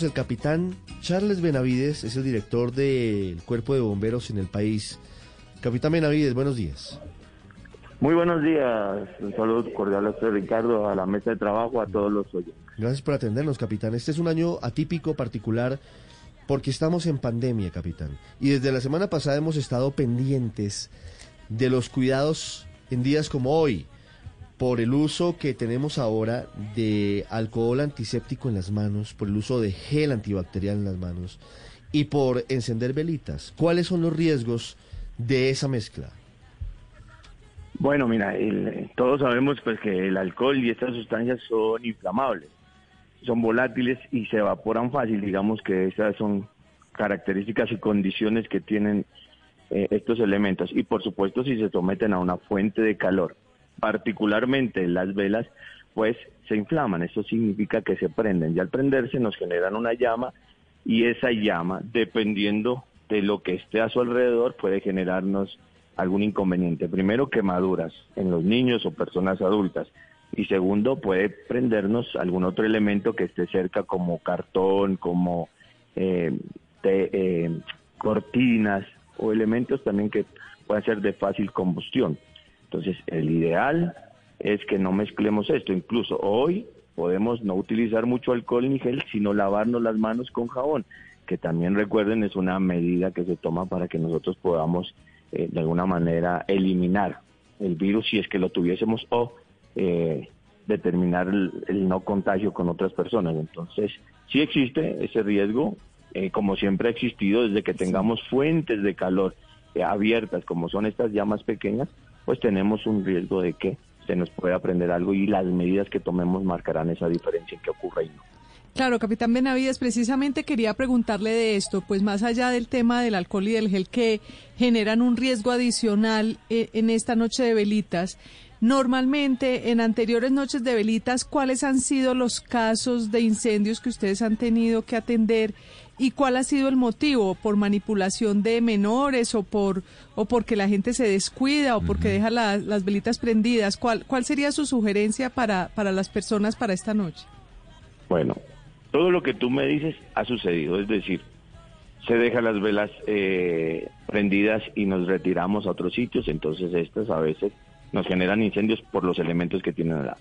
Pues el capitán Charles Benavides es el director del Cuerpo de Bomberos en el país. Capitán Benavides, buenos días. Muy buenos días. Un saludo cordial a usted, Ricardo, a la mesa de trabajo, a todos los oyentes. Gracias por atendernos, capitán. Este es un año atípico, particular, porque estamos en pandemia, capitán. Y desde la semana pasada hemos estado pendientes de los cuidados en días como hoy, por el uso que tenemos ahora de alcohol antiséptico en las manos, por el uso de gel antibacterial en las manos y por encender velitas. ¿Cuáles son los riesgos de esa mezcla? Bueno, mira, todos sabemos pues que el alcohol y estas sustancias son inflamables, son volátiles y se evaporan fácil. Digamos que esas son características y condiciones que tienen eh, estos elementos. Y por supuesto, si se someten a una fuente de calor, particularmente las velas, pues se inflaman. Eso significa que se prenden. Y al prenderse nos generan una llama y esa llama, dependiendo de lo que esté a su alrededor, puede generarnos algún inconveniente. Primero, quemaduras en los niños o personas adultas. Y segundo, puede prendernos algún otro elemento que esté cerca como cartón, como eh, eh, cortinas o elementos también que puedan ser de fácil combustión. Entonces, el ideal es que no mezclemos esto. Incluso hoy podemos no utilizar mucho alcohol ni gel, sino lavarnos las manos con jabón, que también recuerden es una medida que se toma para que nosotros podamos eh, de alguna manera eliminar el virus si es que lo tuviésemos o eh, determinar el, no contagio con otras personas. Entonces, sí existe ese riesgo, eh, como siempre ha existido, desde que tengamos fuentes de calor abiertas, como son estas llamas pequeñas, pues tenemos un riesgo de que se nos pueda aprender algo y las medidas que tomemos marcarán esa diferencia en que ocurra y no. Claro, capitán Benavides, precisamente quería preguntarle de esto, pues más allá del tema del alcohol y del gel que generan un riesgo adicional eh, en esta noche de velitas, normalmente en anteriores noches de velitas, ¿cuáles han sido los casos de incendios que ustedes han tenido que atender y cuál ha sido el motivo? ¿Por manipulación de menores o por o porque la gente se descuida o porque deja las velitas prendidas? ¿Cuál, ¿Cuál sería su sugerencia para, para las personas para esta noche? Bueno, todo lo que tú me dices ha sucedido, es decir, se dejan las velas eh, prendidas y nos retiramos a otros sitios, entonces estas a veces nos generan incendios por los elementos que tienen al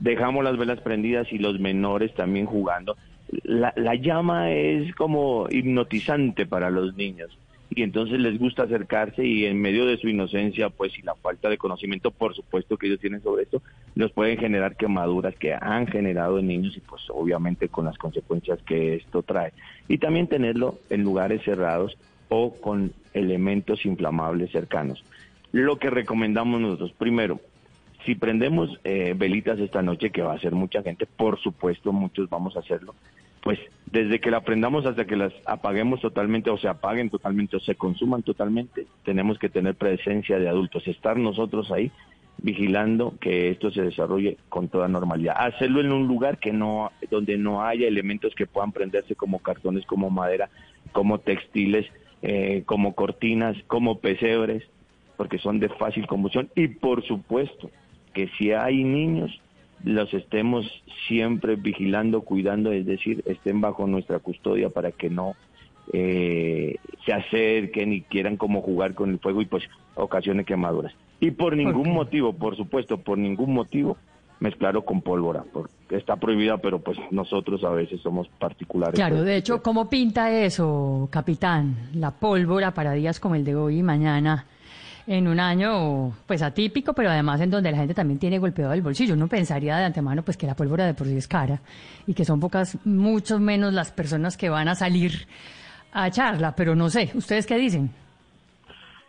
Dejamos las velas prendidas y los menores también jugando. La, la llama es como hipnotizante para los niños y entonces les gusta acercarse y en medio de su inocencia, pues y la falta de conocimiento, por supuesto que ellos tienen sobre esto, nos pueden generar quemaduras que han generado en niños y pues obviamente con las consecuencias que esto trae. Y también tenerlo en lugares cerrados o con elementos inflamables cercanos. Lo que recomendamos nosotros, primero, si prendemos eh, velitas esta noche, que va a ser mucha gente, por supuesto muchos vamos a hacerlo, pues desde que la prendamos hasta que las apaguemos totalmente o se apaguen totalmente o se consuman totalmente, tenemos que tener presencia de adultos, estar nosotros ahí vigilando que esto se desarrolle con toda normalidad. Hacerlo en un lugar que no donde no haya elementos que puedan prenderse como cartones, como madera, como textiles, eh, como cortinas, como pesebres, porque son de fácil combustión y por supuesto que si hay niños los estemos siempre vigilando, cuidando, es decir, estén bajo nuestra custodia para que no eh, se acerquen y quieran como jugar con el fuego y pues ocasione quemaduras. Y por ningún motivo, por supuesto, por ningún motivo, mezclarlo con pólvora, porque está prohibida, pero pues nosotros a veces somos particulares. Claro, de hecho, ¿cómo pinta eso, capitán? La pólvora para días como el de hoy y mañana en un año pues atípico, pero además en donde la gente también tiene golpeado el bolsillo. Uno pensaría de antemano pues que la pólvora de por sí es cara y que son pocas, mucho menos las personas que van a salir a echarla, pero no sé, ¿ustedes qué dicen?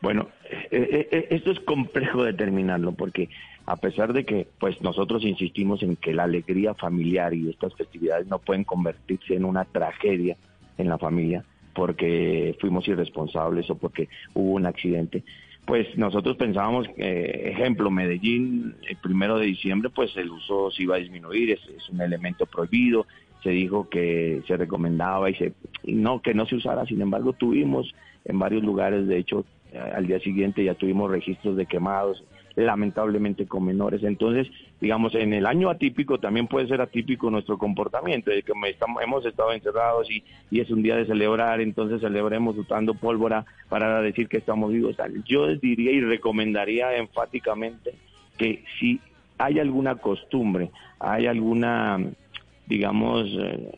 Bueno, eh, eh, eh, esto es complejo determinarlo porque a pesar de que pues nosotros insistimos en que la alegría familiar y estas festividades no pueden convertirse en una tragedia en la familia porque fuimos irresponsables o porque hubo un accidente, pues nosotros pensábamos, eh, ejemplo, Medellín, el primero de diciembre, pues el uso se iba a disminuir, es, un elemento prohibido, se dijo que se recomendaba y, se, no, que no se usara, sin embargo tuvimos en varios lugares, de hecho, al día siguiente ya tuvimos registros de quemados, lamentablemente con menores. Entonces, digamos, en el año atípico también puede ser atípico nuestro comportamiento, de que estamos, hemos estado encerrados y, y es un día de celebrar, entonces celebremos usando pólvora para decir que estamos vivos. Yo diría y recomendaría enfáticamente que si hay alguna costumbre, hay alguna, digamos, eh,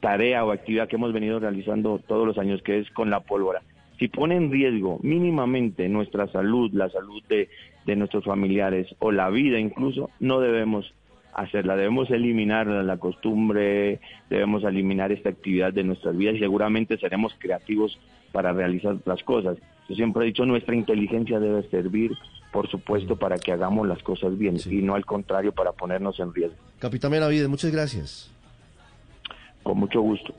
tarea o actividad que hemos venido realizando todos los años, que es con la pólvora, si pone en riesgo mínimamente nuestra salud, la salud de, nuestros familiares o la vida incluso, no debemos hacerla, debemos eliminar la costumbre, debemos eliminar esta actividad de nuestras vidas y seguramente seremos creativos para realizar las cosas. Yo siempre he dicho, nuestra inteligencia debe servir, por supuesto, para que hagamos las cosas bien y no al contrario para ponernos en riesgo. Capitán Benavides, muchas gracias. Con mucho gusto.